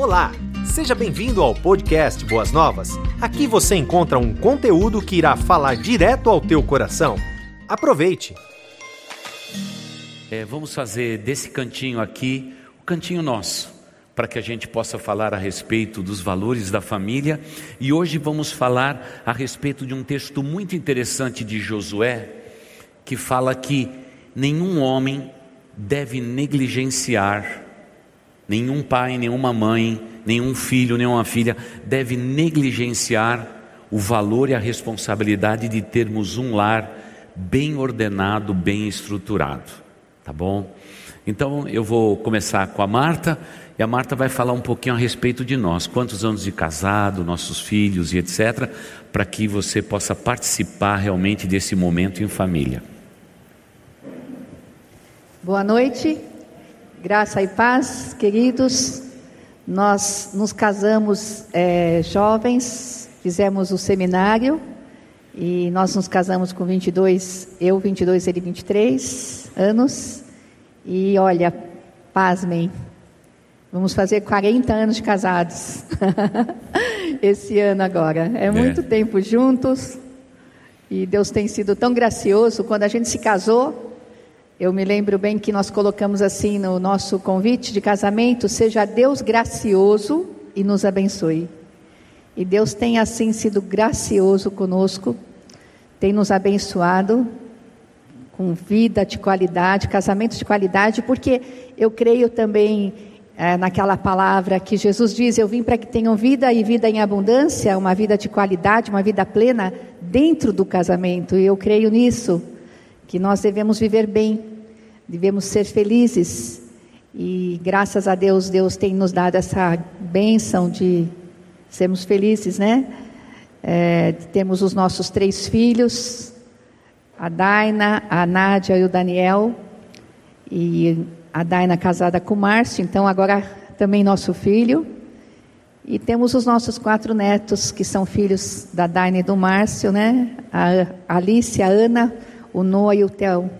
Olá, seja bem-vindo ao podcast Boas Novas. Aqui você encontra um conteúdo que irá falar direto ao teu coração. Aproveite! É, vamos fazer desse cantinho aqui o cantinho nosso, para que a gente possa falar a respeito dos valores da família. E hoje vamos falar a respeito de um texto muito interessante de Josué, que fala que nenhum homem deve negligenciar Nenhum pai, nenhuma mãe, nenhum filho, nenhuma filha deve negligenciar o valor e a responsabilidade de termos um lar bem ordenado, bem estruturado. Tá bom? Então eu vou começar com a Marta e a Marta vai falar um pouquinho a respeito de nós, quantos anos de casado, nossos filhos e etc, para que você possa participar realmente desse momento em família. Boa noite. Graça e paz, queridos. Nós nos casamos é, jovens, fizemos o seminário e nós nos casamos com 22, eu 22, ele 23 anos. E olha, pasmem, vamos fazer 40 anos de casados esse ano agora. É, é muito tempo juntos e Deus tem sido tão gracioso. Quando a gente se casou, eu me lembro bem que nós colocamos assim no nosso convite de casamento: seja Deus gracioso e nos abençoe. E Deus tem assim sido gracioso conosco, tem nos abençoado com vida de qualidade, casamento de qualidade, porque eu creio também é, naquela palavra que Jesus diz: Eu vim para que tenham vida e vida em abundância, uma vida de qualidade, uma vida plena dentro do casamento. E eu creio nisso, que nós devemos viver bem devemos ser felizes. E graças a Deus, Deus tem nos dado essa bênção de sermos felizes, né? É, temos os nossos três filhos, a Daina, a Nádia e o Daniel. E a Daina casada com o Márcio, então agora também nosso filho. E temos os nossos quatro netos, que são filhos da Daina e do Márcio, né? A Alice, a Ana, o Noah e o Theo.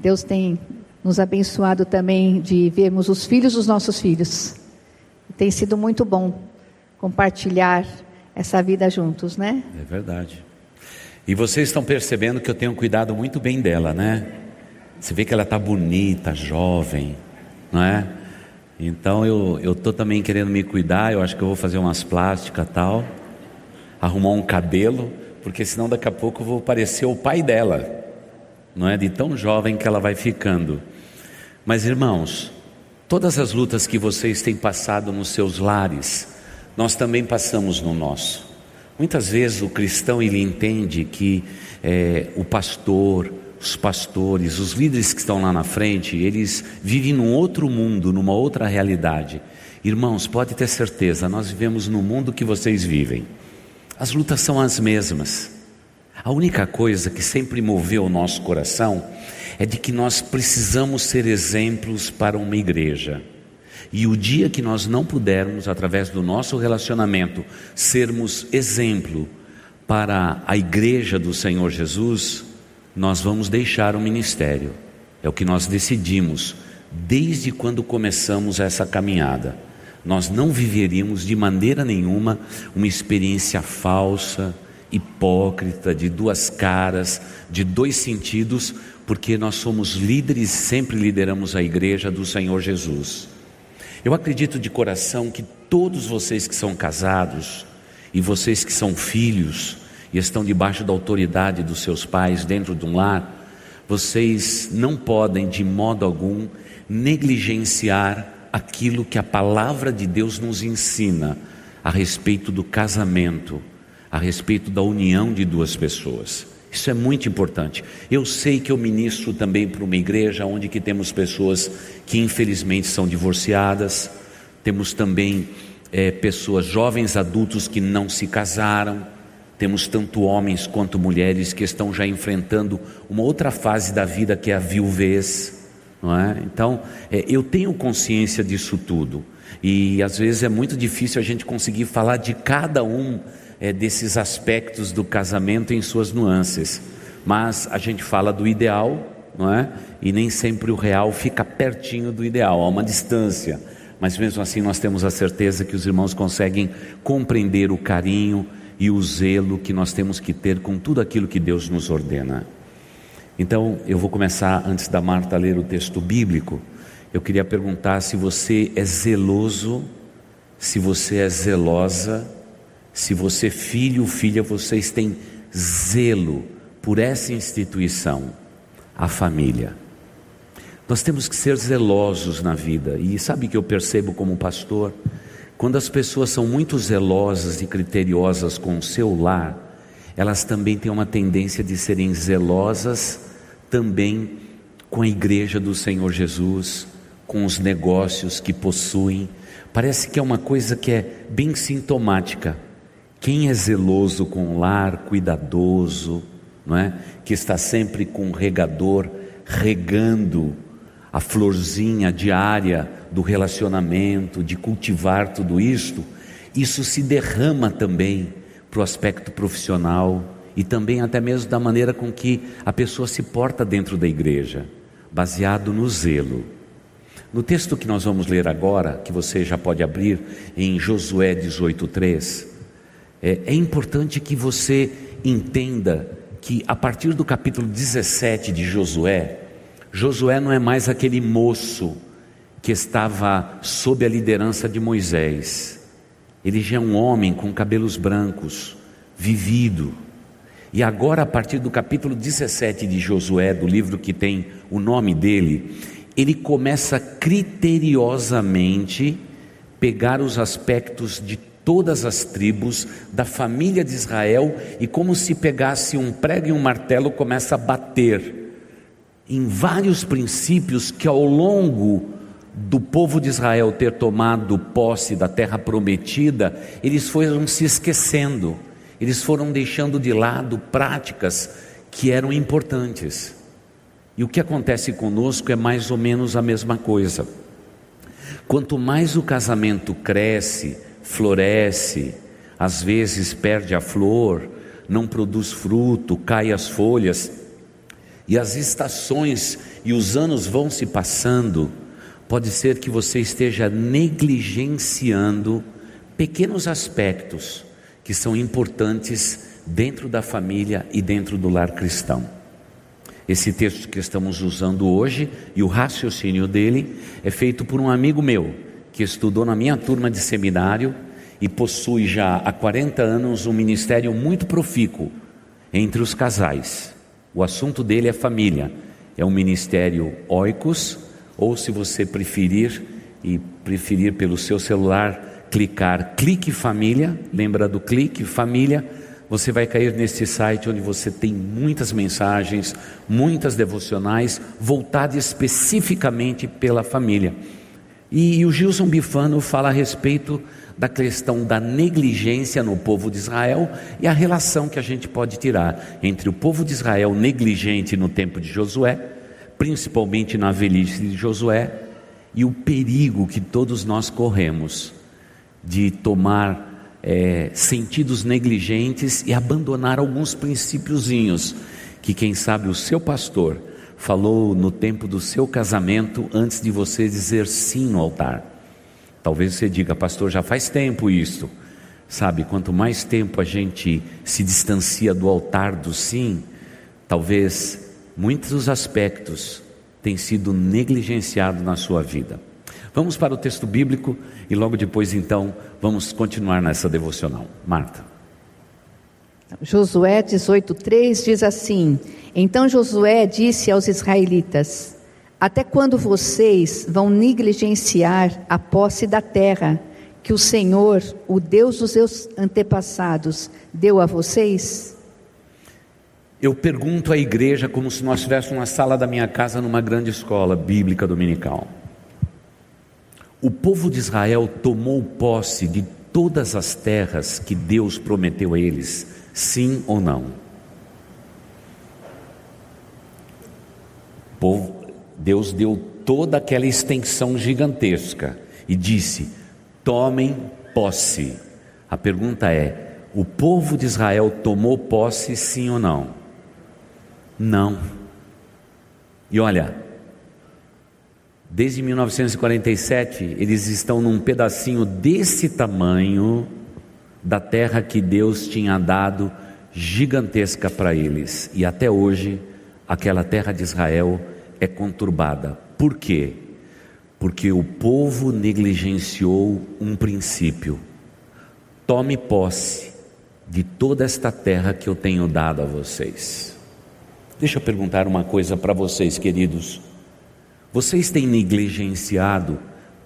Deus tem nos abençoado também de vermos os filhos dos nossos filhos. Tem sido muito bom compartilhar essa vida juntos, né? É verdade. E vocês estão percebendo que eu tenho cuidado muito bem dela, né? Você vê que ela está bonita, jovem, não é? Então eu eu tô também querendo me cuidar. Eu acho que eu vou fazer umas plásticas tal, arrumar um cabelo, porque senão daqui a pouco eu vou parecer o pai dela não é? De tão jovem que ela vai ficando. Mas irmãos, todas as lutas que vocês têm passado nos seus lares, nós também passamos no nosso. Muitas vezes o cristão ele entende que é, o pastor, os pastores, os líderes que estão lá na frente, eles vivem num outro mundo, numa outra realidade. Irmãos, pode ter certeza, nós vivemos no mundo que vocês vivem. As lutas são as mesmas. A única coisa que sempre moveu o nosso coração é de que nós precisamos ser exemplos para uma igreja. E o dia que nós não pudermos, através do nosso relacionamento, sermos exemplo para a igreja do Senhor Jesus, nós vamos deixar o ministério. É o que nós decidimos desde quando começamos essa caminhada. Nós não viveríamos de maneira nenhuma uma experiência falsa, hipócrita, de duas caras, de dois sentidos, porque nós somos líderes, sempre lideramos a igreja do Senhor Jesus. Eu acredito de coração que todos vocês que são casados e vocês que são filhos e estão debaixo da autoridade dos seus pais dentro de um lar, vocês não podem de modo algum negligenciar aquilo que a palavra de Deus nos ensina a respeito do casamento a respeito da união de duas pessoas. Isso é muito importante. Eu sei que eu ministro também para uma igreja onde que temos pessoas que infelizmente são divorciadas, temos também é, pessoas jovens adultos que não se casaram, temos tanto homens quanto mulheres que estão já enfrentando uma outra fase da vida que é a viuvez, não é? Então, é, eu tenho consciência disso tudo e às vezes é muito difícil a gente conseguir falar de cada um é, desses aspectos do casamento em suas nuances, mas a gente fala do ideal, não é? E nem sempre o real fica pertinho do ideal, há uma distância. mas mesmo assim nós temos a certeza que os irmãos conseguem compreender o carinho e o zelo que nós temos que ter com tudo aquilo que Deus nos ordena. Então, eu vou começar antes da Marta ler o texto bíblico. Eu queria perguntar se você é zeloso, se você é zelosa, se você, filho ou filha, vocês têm zelo por essa instituição, a família. Nós temos que ser zelosos na vida, e sabe que eu percebo como pastor? Quando as pessoas são muito zelosas e criteriosas com o seu lar, elas também têm uma tendência de serem zelosas também com a igreja do Senhor Jesus, com os negócios que possuem. Parece que é uma coisa que é bem sintomática. Quem é zeloso com o lar, cuidadoso, não é? Que está sempre com o regador regando a florzinha diária do relacionamento, de cultivar tudo isto, isso se derrama também para o aspecto profissional e também até mesmo da maneira com que a pessoa se porta dentro da igreja, baseado no zelo. No texto que nós vamos ler agora, que você já pode abrir em Josué 18,3, é, é importante que você entenda que a partir do capítulo 17 de Josué, Josué não é mais aquele moço que estava sob a liderança de Moisés. Ele já é um homem com cabelos brancos, vivido. E agora, a partir do capítulo 17 de Josué, do livro que tem o nome dele, ele começa criteriosamente pegar os aspectos de todas as tribos da família de Israel e como se pegasse um prego e um martelo começa a bater em vários princípios que ao longo do povo de Israel ter tomado posse da terra prometida, eles foram se esquecendo, eles foram deixando de lado práticas que eram importantes. E o que acontece conosco é mais ou menos a mesma coisa. Quanto mais o casamento cresce, floresce, às vezes perde a flor, não produz fruto, cai as folhas, e as estações e os anos vão se passando, pode ser que você esteja negligenciando pequenos aspectos que são importantes dentro da família e dentro do lar cristão. Esse texto que estamos usando hoje e o raciocínio dele é feito por um amigo meu que estudou na minha turma de seminário e possui já há 40 anos um ministério muito profícuo entre os casais. O assunto dele é família. É um ministério oikos, ou se você preferir e preferir pelo seu celular clicar clique família, lembra do clique família, você vai cair nesse site onde você tem muitas mensagens, muitas devocionais voltadas especificamente pela família. E, e o Gilson Bifano fala a respeito da questão da negligência no povo de Israel e a relação que a gente pode tirar entre o povo de Israel negligente no tempo de Josué, principalmente na velhice de Josué, e o perigo que todos nós corremos de tomar é, sentidos negligentes e abandonar alguns princípiozinhos que, quem sabe, o seu pastor falou no tempo do seu casamento antes de você dizer sim no altar. Talvez você diga, pastor, já faz tempo isso. Sabe, quanto mais tempo a gente se distancia do altar do sim, talvez muitos aspectos tenham sido negligenciados na sua vida. Vamos para o texto bíblico e logo depois, então, vamos continuar nessa devocional. Marta. Josué 18,3 diz assim: Então Josué disse aos israelitas: até quando vocês vão negligenciar a posse da terra que o Senhor, o Deus dos seus antepassados, deu a vocês? Eu pergunto à igreja como se nós estivéssemos na sala da minha casa numa grande escola bíblica dominical. O povo de Israel tomou posse de todas as terras que Deus prometeu a eles, sim ou não? Deus deu toda aquela extensão gigantesca e disse: tomem posse. A pergunta é: o povo de Israel tomou posse, sim ou não? Não. E olha, Desde 1947, eles estão num pedacinho desse tamanho da terra que Deus tinha dado gigantesca para eles. E até hoje, aquela terra de Israel é conturbada. Por quê? Porque o povo negligenciou um princípio. Tome posse de toda esta terra que eu tenho dado a vocês. Deixa eu perguntar uma coisa para vocês, queridos. Vocês têm negligenciado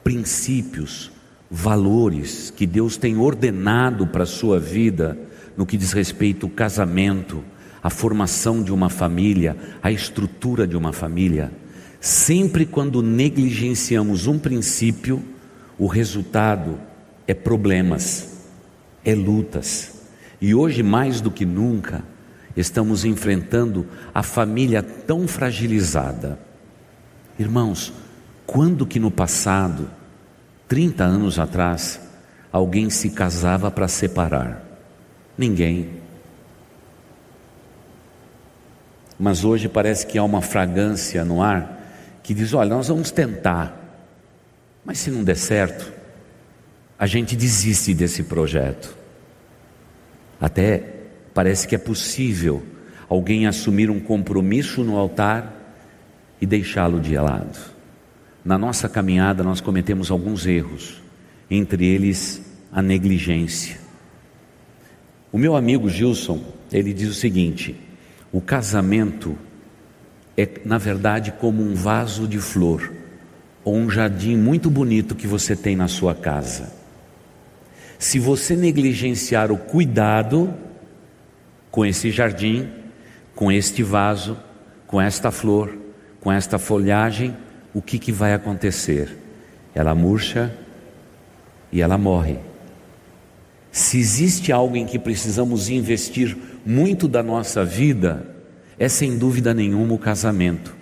princípios, valores que Deus tem ordenado para a sua vida no que diz respeito ao casamento, à formação de uma família, à estrutura de uma família? Sempre quando negligenciamos um princípio, o resultado é problemas, é lutas. E hoje, mais do que nunca, estamos enfrentando a família tão fragilizada. Irmãos, quando que no passado, 30 anos atrás, alguém se casava para separar? Ninguém. Mas hoje parece que há uma fragrância no ar que diz: olha, nós vamos tentar, mas se não der certo, a gente desiste desse projeto. Até parece que é possível alguém assumir um compromisso no altar e deixá-lo de lado. Na nossa caminhada, nós cometemos alguns erros, entre eles a negligência. O meu amigo Gilson, ele diz o seguinte: o casamento é, na verdade, como um vaso de flor ou um jardim muito bonito que você tem na sua casa. Se você negligenciar o cuidado com esse jardim, com este vaso, com esta flor, com esta folhagem, o que, que vai acontecer? Ela murcha e ela morre. Se existe algo em que precisamos investir muito da nossa vida, é sem dúvida nenhuma o casamento.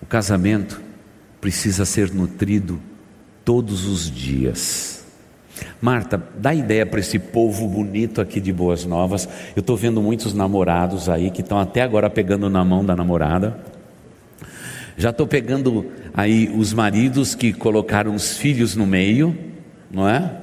O casamento precisa ser nutrido todos os dias. Marta, dá ideia para esse povo bonito aqui de Boas Novas. Eu estou vendo muitos namorados aí que estão até agora pegando na mão da namorada. Já estou pegando aí os maridos que colocaram os filhos no meio, não é?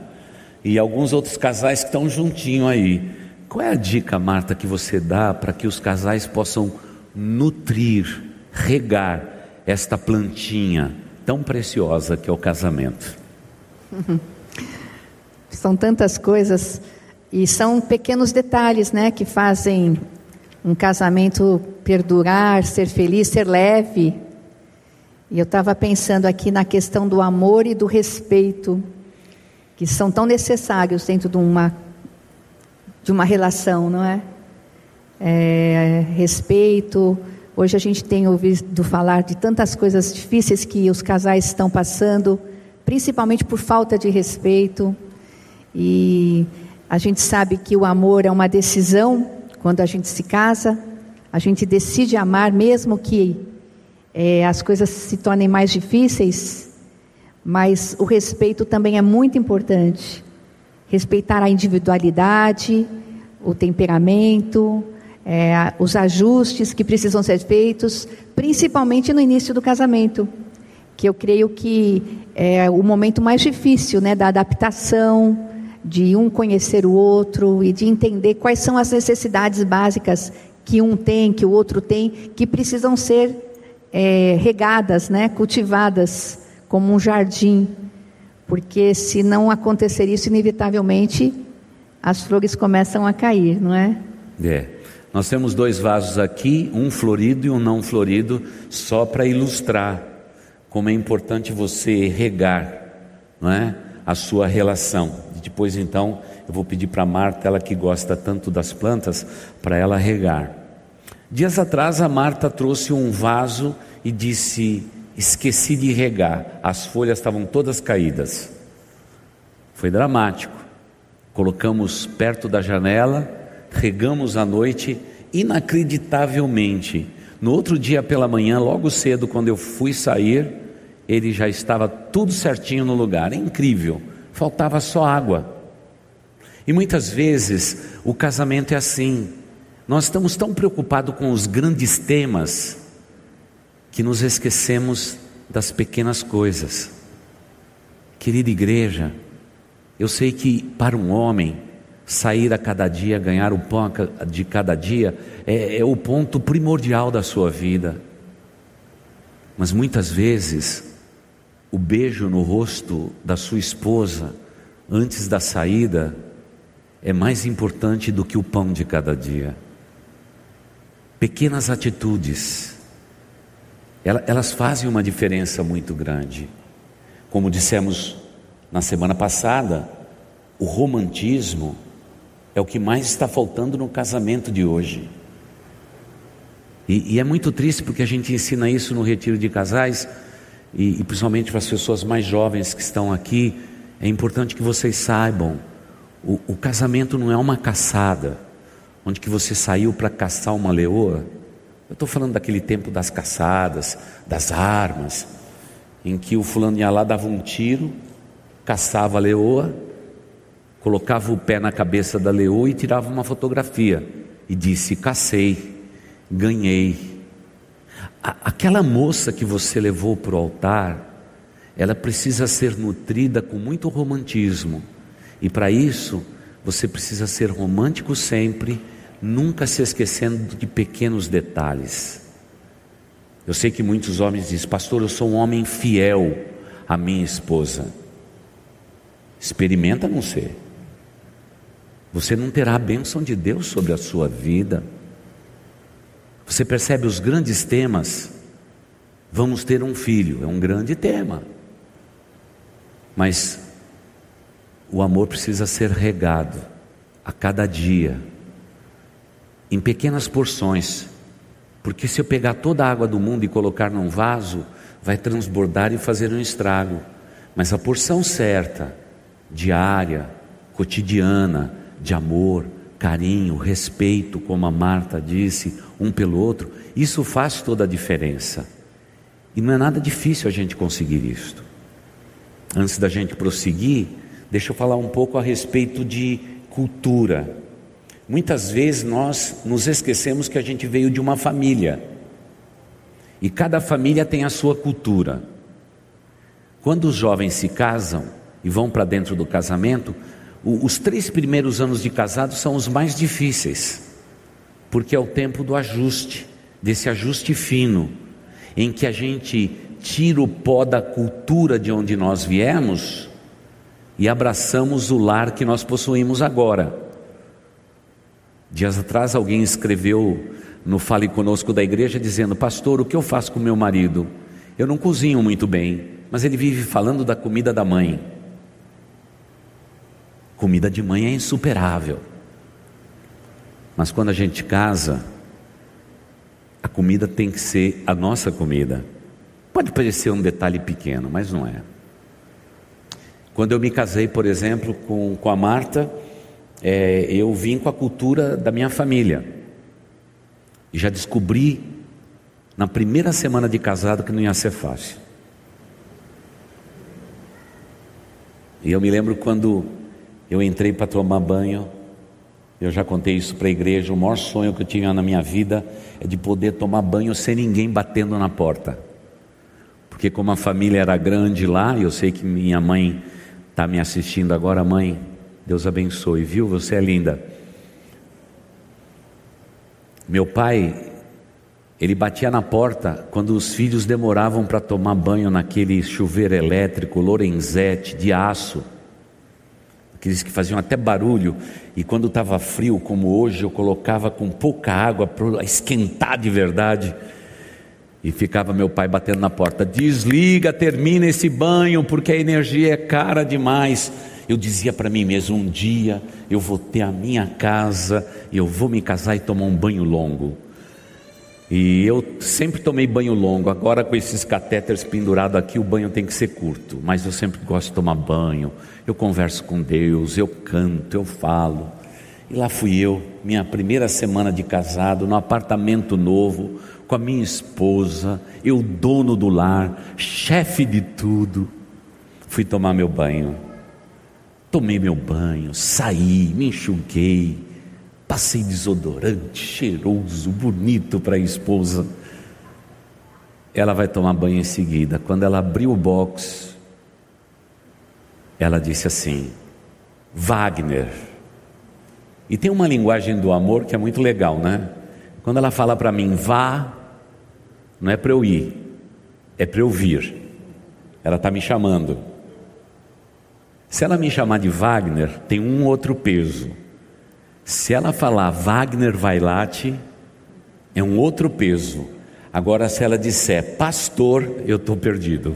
E alguns outros casais que estão juntinho aí. Qual é a dica, Marta, que você dá para que os casais possam nutrir, regar esta plantinha tão preciosa que é o casamento? São tantas coisas e são pequenos detalhes, né, que fazem um casamento perdurar, ser feliz, ser leve. E eu estava pensando aqui na questão do amor e do respeito, que são tão necessários dentro de uma, de uma relação, não é? é? Respeito. Hoje a gente tem ouvido falar de tantas coisas difíceis que os casais estão passando, principalmente por falta de respeito. E a gente sabe que o amor é uma decisão quando a gente se casa, a gente decide amar, mesmo que é, as coisas se tornem mais difíceis, mas o respeito também é muito importante. Respeitar a individualidade, o temperamento, é, os ajustes que precisam ser feitos, principalmente no início do casamento, que eu creio que é o momento mais difícil né, da adaptação, de um conhecer o outro e de entender quais são as necessidades básicas que um tem, que o outro tem, que precisam ser é, regadas, né, cultivadas como um jardim, porque se não acontecer isso, inevitavelmente as flores começam a cair, não é? É. Nós temos dois vasos aqui, um florido e um não florido, só para ilustrar como é importante você regar, não é, a sua relação. E depois então eu vou pedir para Marta, ela que gosta tanto das plantas, para ela regar. Dias atrás a Marta trouxe um vaso e disse: Esqueci de regar, as folhas estavam todas caídas. Foi dramático. Colocamos perto da janela, regamos à noite, inacreditavelmente. No outro dia pela manhã, logo cedo, quando eu fui sair, ele já estava tudo certinho no lugar. Incrível, faltava só água. E muitas vezes o casamento é assim. Nós estamos tão preocupados com os grandes temas que nos esquecemos das pequenas coisas. Querida igreja, eu sei que para um homem, sair a cada dia, ganhar o pão de cada dia, é, é o ponto primordial da sua vida. Mas muitas vezes, o beijo no rosto da sua esposa, antes da saída, é mais importante do que o pão de cada dia. Pequenas atitudes, elas fazem uma diferença muito grande. Como dissemos na semana passada, o romantismo é o que mais está faltando no casamento de hoje. E, e é muito triste porque a gente ensina isso no retiro de casais, e, e principalmente para as pessoas mais jovens que estão aqui. É importante que vocês saibam: o, o casamento não é uma caçada, onde que você saiu para caçar uma leoa. Eu estou falando daquele tempo das caçadas, das armas, em que o fulano ia lá, dava um tiro, caçava a leoa, colocava o pé na cabeça da leoa e tirava uma fotografia e disse: Cacei, ganhei. Aquela moça que você levou para o altar, ela precisa ser nutrida com muito romantismo, e para isso você precisa ser romântico sempre, nunca se esquecendo de pequenos detalhes. Eu sei que muitos homens dizem, pastor, eu sou um homem fiel à minha esposa. Experimenta não ser. Você não terá a bênção de Deus sobre a sua vida. Você percebe os grandes temas? Vamos ter um filho, é um grande tema. Mas o amor precisa ser regado a cada dia, em pequenas porções, porque se eu pegar toda a água do mundo e colocar num vaso, vai transbordar e fazer um estrago. Mas a porção certa, diária, cotidiana, de amor, carinho, respeito, como a Marta disse, um pelo outro, isso faz toda a diferença. E não é nada difícil a gente conseguir isto. Antes da gente prosseguir, deixa eu falar um pouco a respeito de cultura. Muitas vezes nós nos esquecemos que a gente veio de uma família. E cada família tem a sua cultura. Quando os jovens se casam e vão para dentro do casamento, os três primeiros anos de casado são os mais difíceis, porque é o tempo do ajuste, desse ajuste fino, em que a gente tira o pó da cultura de onde nós viemos e abraçamos o lar que nós possuímos agora. Dias atrás alguém escreveu no Fale Conosco da igreja dizendo: Pastor, o que eu faço com meu marido? Eu não cozinho muito bem, mas ele vive falando da comida da mãe. Comida de mãe é insuperável. Mas quando a gente casa, a comida tem que ser a nossa comida. Pode parecer um detalhe pequeno, mas não é. Quando eu me casei, por exemplo, com, com a Marta, é, eu vim com a cultura da minha família. E já descobri na primeira semana de casado que não ia ser fácil. E eu me lembro quando eu entrei para tomar banho, eu já contei isso para a igreja. O maior sonho que eu tinha na minha vida é de poder tomar banho sem ninguém batendo na porta. Porque, como a família era grande lá, eu sei que minha mãe está me assistindo agora, mãe, Deus abençoe, viu? Você é linda. Meu pai, ele batia na porta quando os filhos demoravam para tomar banho naquele chuveiro elétrico Lorenzetti de aço aqueles que faziam até barulho, e quando estava frio, como hoje, eu colocava com pouca água para esquentar de verdade. E ficava meu pai batendo na porta: desliga, termina esse banho, porque a energia é cara demais. Eu dizia para mim mesmo: um dia eu vou ter a minha casa, eu vou me casar e tomar um banho longo. E eu sempre tomei banho longo, agora com esses catéteres pendurados aqui, o banho tem que ser curto, mas eu sempre gosto de tomar banho, eu converso com Deus, eu canto, eu falo. E lá fui eu, minha primeira semana de casado, no apartamento novo, com a minha esposa, eu dono do lar, chefe de tudo. Fui tomar meu banho. Tomei meu banho, saí, me enxuguei, passei desodorante, cheiroso, bonito para a esposa. ela vai tomar banho em seguida. Quando ela abriu o box, ela disse assim: Wagner. E tem uma linguagem do amor que é muito legal, né? Quando ela fala para mim, vá, não é para eu ir, é para eu vir. Ela está me chamando. Se ela me chamar de Wagner, tem um outro peso. Se ela falar Wagner Vailate, é um outro peso. Agora, se ela disser pastor, eu estou perdido.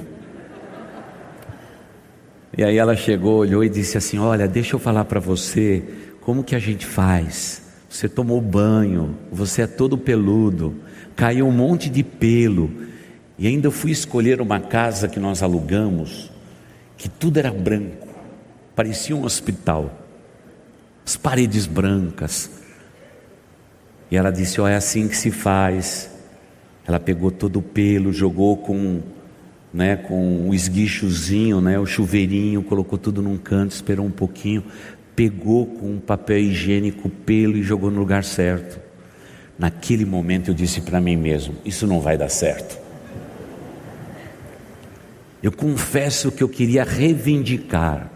E aí ela chegou, olhou e disse assim: Olha, deixa eu falar para você como que a gente faz. Você tomou banho, você é todo peludo, caiu um monte de pelo. E ainda fui escolher uma casa que nós alugamos, que tudo era branco, parecia um hospital, as paredes brancas. E ela disse: Ó, oh, é assim que se faz. Ela pegou todo o pelo, jogou com, né, com o esguichozinho, né, o chuveirinho, colocou tudo num canto, esperou um pouquinho, pegou com um papel higiênico o pelo e jogou no lugar certo. Naquele momento eu disse para mim mesmo: Isso não vai dar certo. Eu confesso que eu queria reivindicar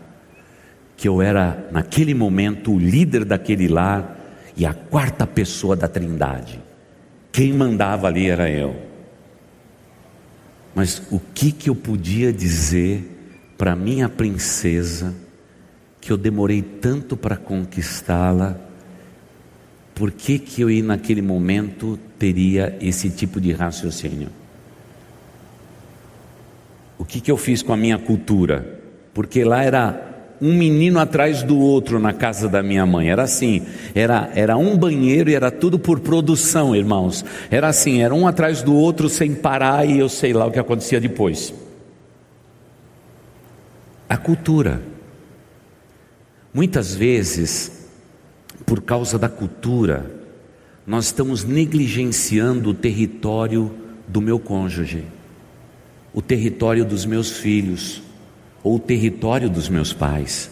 que eu era, naquele momento, o líder daquele lar e a quarta pessoa da Trindade. Quem mandava ali era eu. Mas o que, que eu podia dizer para minha princesa que eu demorei tanto para conquistá-la? Por que, que eu naquele momento teria esse tipo de raciocínio? O que, que eu fiz com a minha cultura? Porque lá era um menino atrás do outro na casa da minha mãe. Era assim, era, era um banheiro e era tudo por produção, irmãos. Era assim, era um atrás do outro sem parar e eu sei lá o que acontecia depois. A cultura. Muitas vezes, por causa da cultura, nós estamos negligenciando o território do meu cônjuge, o território dos meus filhos ou o território dos meus pais.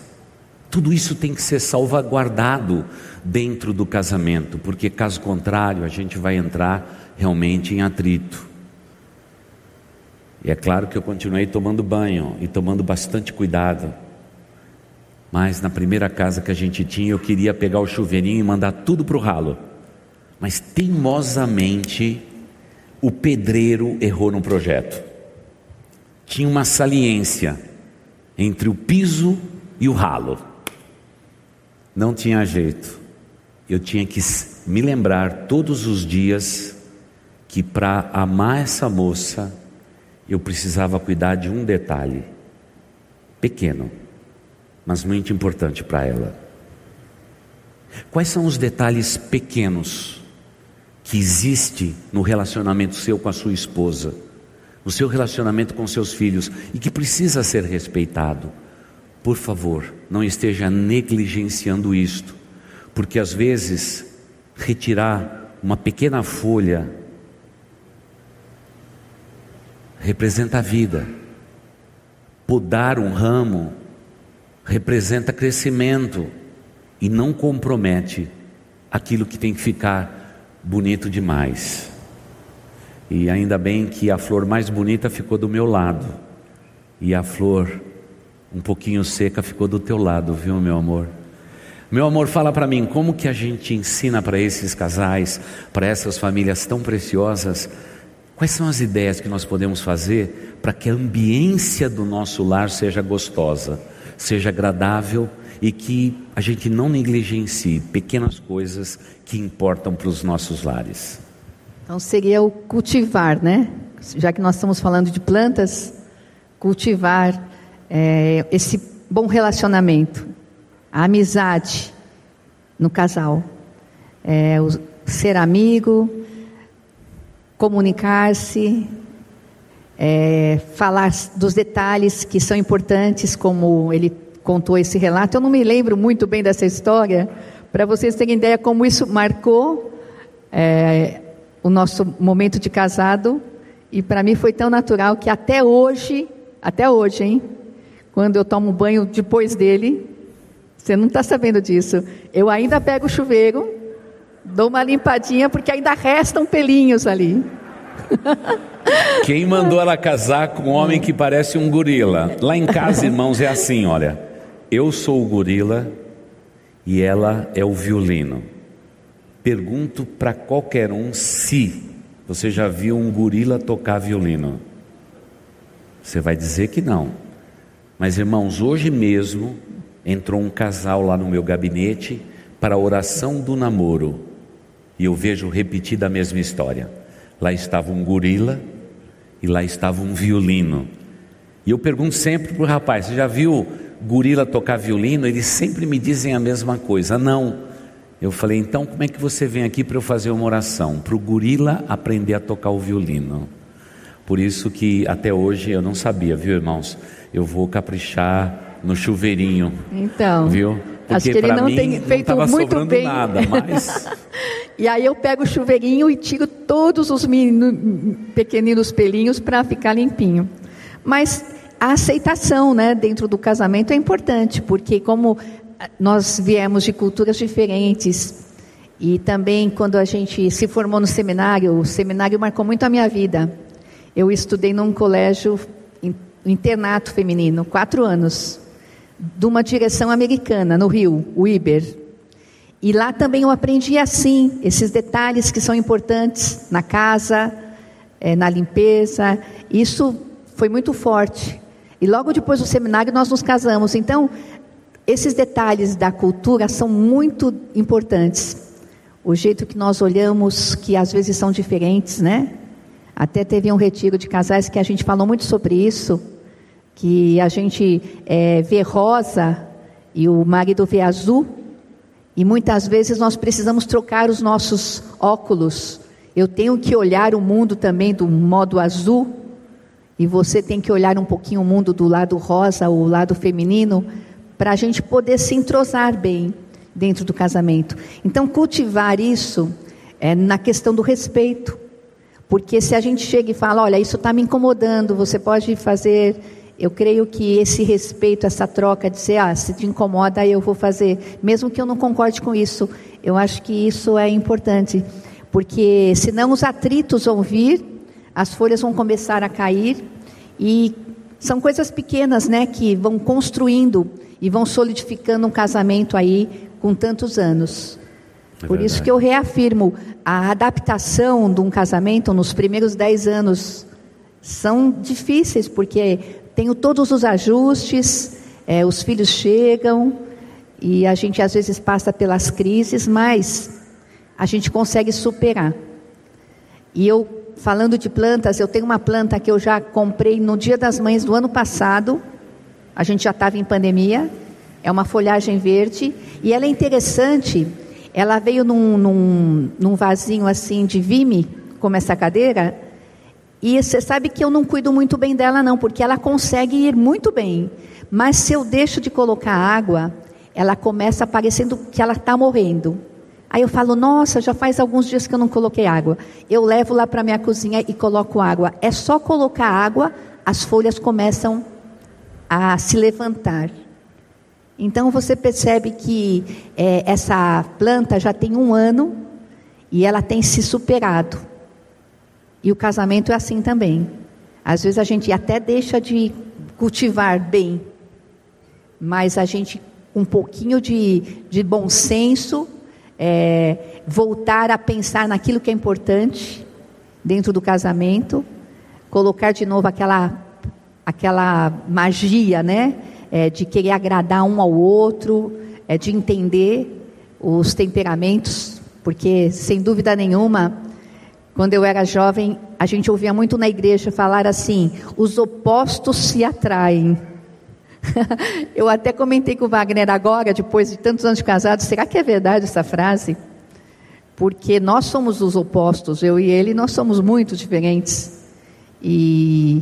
Tudo isso tem que ser salvaguardado dentro do casamento, porque caso contrário a gente vai entrar realmente em atrito. E é claro que eu continuei tomando banho e tomando bastante cuidado. Mas na primeira casa que a gente tinha, eu queria pegar o chuveirinho e mandar tudo para o ralo. Mas teimosamente, o pedreiro errou no projeto. Tinha uma saliência entre o piso e o ralo. Não tinha jeito. Eu tinha que me lembrar todos os dias que para amar essa moça eu precisava cuidar de um detalhe pequeno, mas muito importante para ela. Quais são os detalhes pequenos que existe no relacionamento seu com a sua esposa? No seu relacionamento com seus filhos e que precisa ser respeitado. Por favor, não esteja negligenciando isto, porque às vezes retirar uma pequena folha representa a vida, podar um ramo representa crescimento e não compromete aquilo que tem que ficar bonito demais. E ainda bem que a flor mais bonita ficou do meu lado. E a flor um pouquinho seca ficou do teu lado, viu, meu amor? Meu amor, fala para mim, como que a gente ensina para esses casais, para essas famílias tão preciosas, quais são as ideias que nós podemos fazer para que a ambiência do nosso lar seja gostosa, seja agradável e que a gente não negligencie pequenas coisas que importam para os nossos lares? Então seria o cultivar, né? Já que nós estamos falando de plantas, cultivar é, esse bom relacionamento, a amizade no casal, é, o ser amigo, comunicar-se, é, falar dos detalhes que são importantes, como ele contou esse relato. Eu não me lembro muito bem dessa história, para vocês terem ideia como isso marcou é, o nosso momento de casado e para mim foi tão natural que até hoje, até hoje, hein? Quando eu tomo banho depois dele, você não está sabendo disso. Eu ainda pego o chuveiro, dou uma limpadinha porque ainda restam pelinhos ali. Quem mandou ela casar com um homem que parece um gorila? Lá em casa, irmãos, é assim, olha. Eu sou o gorila e ela é o violino. Pergunto para qualquer um se você já viu um gorila tocar violino. Você vai dizer que não. Mas irmãos, hoje mesmo entrou um casal lá no meu gabinete para a oração do namoro. E eu vejo repetida a mesma história. Lá estava um gorila e lá estava um violino. E eu pergunto sempre para o rapaz: Você já viu gorila tocar violino? Eles sempre me dizem a mesma coisa: Não. Eu falei: Então, como é que você vem aqui para eu fazer uma oração? Para o gorila aprender a tocar o violino. Por isso que até hoje eu não sabia, viu, irmãos? Eu vou caprichar no chuveirinho. Então. Viu? Porque acho que ele não mim, tem feito não muito bem. nada, mas E aí eu pego o chuveirinho e tiro todos os menino, pequeninos pelinhos para ficar limpinho. Mas a aceitação, né, dentro do casamento é importante, porque como nós viemos de culturas diferentes, e também quando a gente se formou no seminário, o seminário marcou muito a minha vida. Eu estudei num colégio internato feminino, quatro anos, de uma direção americana, no Rio, o IBER. E lá também eu aprendi assim, esses detalhes que são importantes na casa, é, na limpeza. Isso foi muito forte. E logo depois do seminário nós nos casamos. Então, esses detalhes da cultura são muito importantes. O jeito que nós olhamos, que às vezes são diferentes, né? Até teve um retiro de casais que a gente falou muito sobre isso, que a gente é, vê rosa e o marido vê azul, e muitas vezes nós precisamos trocar os nossos óculos. Eu tenho que olhar o mundo também do modo azul, e você tem que olhar um pouquinho o mundo do lado rosa, o lado feminino, para a gente poder se entrosar bem dentro do casamento. Então, cultivar isso é na questão do respeito. Porque se a gente chega e fala, olha, isso está me incomodando, você pode fazer. Eu creio que esse respeito, essa troca, de dizer, ah, se te incomoda, eu vou fazer, mesmo que eu não concorde com isso, eu acho que isso é importante, porque senão os atritos vão vir, as folhas vão começar a cair, e são coisas pequenas, né, que vão construindo e vão solidificando um casamento aí com tantos anos. É Por isso que eu reafirmo, a adaptação de um casamento nos primeiros dez anos são difíceis, porque tenho todos os ajustes, é, os filhos chegam, e a gente às vezes passa pelas crises, mas a gente consegue superar. E eu, falando de plantas, eu tenho uma planta que eu já comprei no Dia das Mães do ano passado, a gente já estava em pandemia, é uma folhagem verde, e ela é interessante. Ela veio num, num, num vasinho assim de vime, como essa cadeira, e você sabe que eu não cuido muito bem dela, não, porque ela consegue ir muito bem. Mas se eu deixo de colocar água, ela começa parecendo que ela está morrendo. Aí eu falo, nossa, já faz alguns dias que eu não coloquei água. Eu levo lá para minha cozinha e coloco água. É só colocar água, as folhas começam a se levantar. Então você percebe que é, essa planta já tem um ano e ela tem se superado. E o casamento é assim também. Às vezes a gente até deixa de cultivar bem, mas a gente, um pouquinho de, de bom senso, é, voltar a pensar naquilo que é importante dentro do casamento, colocar de novo aquela, aquela magia, né? é, de querer agradar um ao outro, é, de entender os temperamentos, porque sem dúvida nenhuma, quando eu era jovem, a gente ouvia muito na igreja falar assim: os opostos se atraem. eu até comentei com o Wagner agora, depois de tantos anos de casado, será que é verdade essa frase? Porque nós somos os opostos, eu e ele, nós somos muito diferentes. E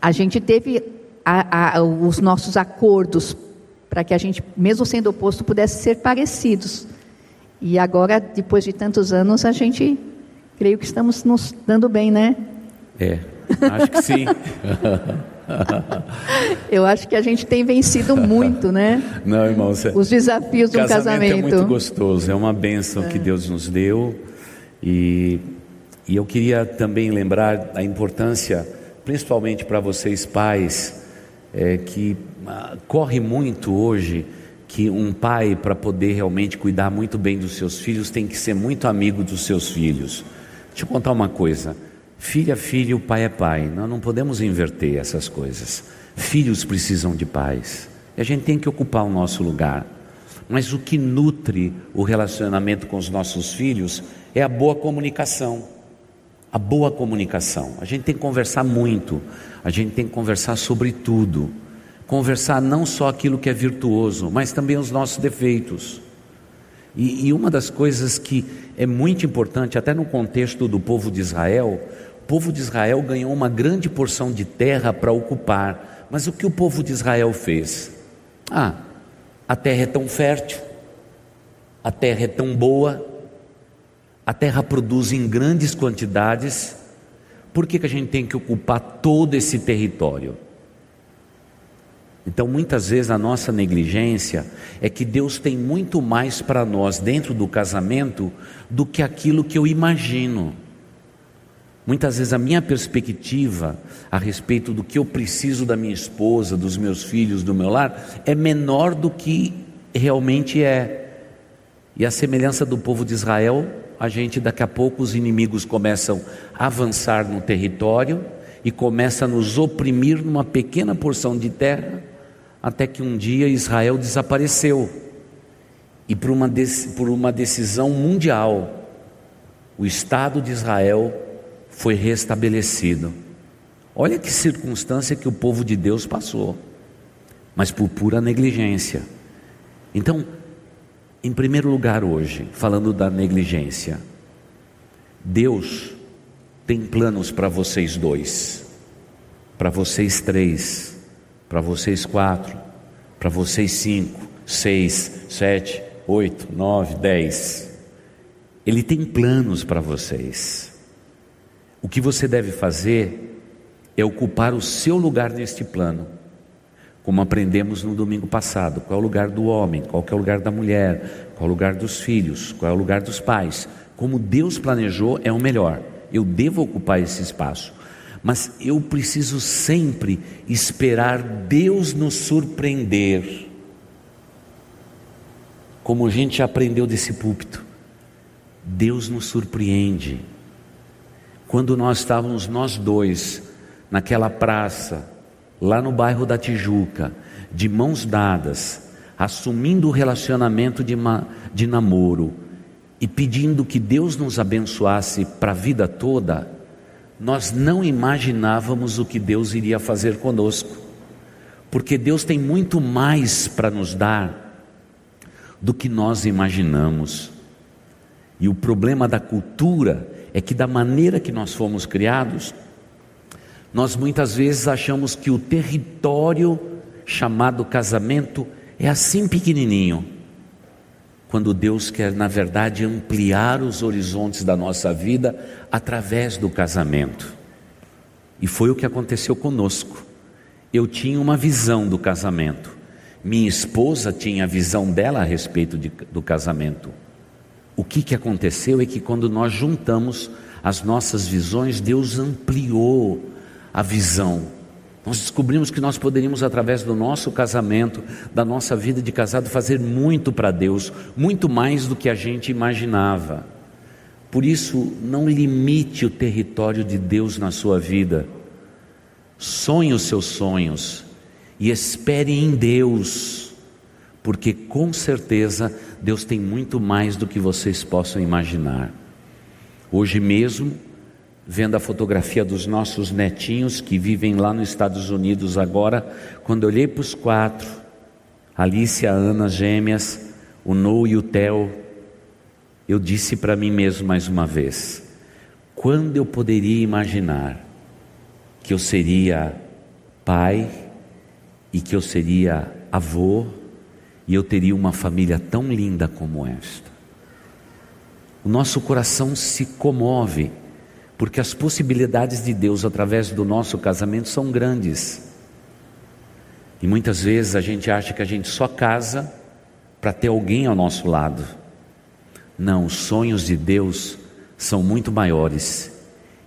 a gente teve a, a, os nossos acordos para que a gente, mesmo sendo oposto, pudesse ser parecidos. E agora, depois de tantos anos, a gente, creio que estamos nos dando bem, né? É, acho que sim. Eu acho que a gente tem vencido muito, né? Não, irmão, os desafios do casamento. casamento é muito gostoso, é uma bênção é. que Deus nos deu e E eu queria também lembrar a importância, principalmente para vocês pais, é, que ah, corre muito hoje que um pai, para poder realmente cuidar muito bem dos seus filhos, tem que ser muito amigo dos seus filhos. Deixa eu contar uma coisa: filho é filho, pai é pai. Nós não podemos inverter essas coisas. Filhos precisam de pais. E a gente tem que ocupar o nosso lugar. Mas o que nutre o relacionamento com os nossos filhos é a boa comunicação. A boa comunicação. A gente tem que conversar muito, a gente tem que conversar sobre tudo conversar não só aquilo que é virtuoso, mas também os nossos defeitos. E, e, uma das coisas que é muito importante, até no contexto do povo de Israel, povo de Israel ganhou uma grande porção de terra para ocupar. Mas o que o povo de Israel fez? Ah, a terra é tão fértil, a terra é tão boa, a terra produz em grandes quantidades, por que, que a gente tem que ocupar todo esse território? Então, muitas vezes a nossa negligência é que Deus tem muito mais para nós dentro do casamento do que aquilo que eu imagino. Muitas vezes a minha perspectiva a respeito do que eu preciso da minha esposa, dos meus filhos, do meu lar, é menor do que realmente é. E a semelhança do povo de Israel, a gente daqui a pouco os inimigos começam a avançar no território e começam a nos oprimir numa pequena porção de terra até que um dia Israel desapareceu. E por uma, por uma decisão mundial, o Estado de Israel foi restabelecido. Olha que circunstância que o povo de Deus passou, mas por pura negligência. Então, em primeiro lugar, hoje, falando da negligência, Deus tem planos para vocês dois, para vocês três para vocês quatro, para vocês cinco, seis, sete, oito, nove, dez. Ele tem planos para vocês. O que você deve fazer é ocupar o seu lugar neste plano, como aprendemos no domingo passado. Qual é o lugar do homem? Qual é o lugar da mulher? Qual é o lugar dos filhos? Qual é o lugar dos pais? Como Deus planejou é o melhor. Eu devo ocupar esse espaço mas eu preciso sempre esperar Deus nos surpreender. Como a gente aprendeu desse púlpito, Deus nos surpreende. Quando nós estávamos nós dois naquela praça, lá no bairro da Tijuca, de mãos dadas, assumindo o relacionamento de, uma, de namoro e pedindo que Deus nos abençoasse para a vida toda, nós não imaginávamos o que Deus iria fazer conosco, porque Deus tem muito mais para nos dar do que nós imaginamos. E o problema da cultura é que, da maneira que nós fomos criados, nós muitas vezes achamos que o território chamado casamento é assim pequenininho quando Deus quer, na verdade, ampliar os horizontes da nossa vida através do casamento. E foi o que aconteceu conosco. Eu tinha uma visão do casamento, minha esposa tinha a visão dela a respeito de, do casamento. O que, que aconteceu é que quando nós juntamos as nossas visões, Deus ampliou a visão nós descobrimos que nós poderíamos, através do nosso casamento, da nossa vida de casado, fazer muito para Deus, muito mais do que a gente imaginava. Por isso, não limite o território de Deus na sua vida. Sonhe os seus sonhos e espere em Deus, porque com certeza Deus tem muito mais do que vocês possam imaginar. Hoje mesmo, vendo a fotografia dos nossos netinhos que vivem lá nos Estados Unidos agora, quando olhei para os quatro, Alice, a Ana, gêmeas, o No e o Theo, eu disse para mim mesmo mais uma vez: quando eu poderia imaginar que eu seria pai e que eu seria avô e eu teria uma família tão linda como esta? O nosso coração se comove porque as possibilidades de Deus através do nosso casamento são grandes. E muitas vezes a gente acha que a gente só casa para ter alguém ao nosso lado. Não, os sonhos de Deus são muito maiores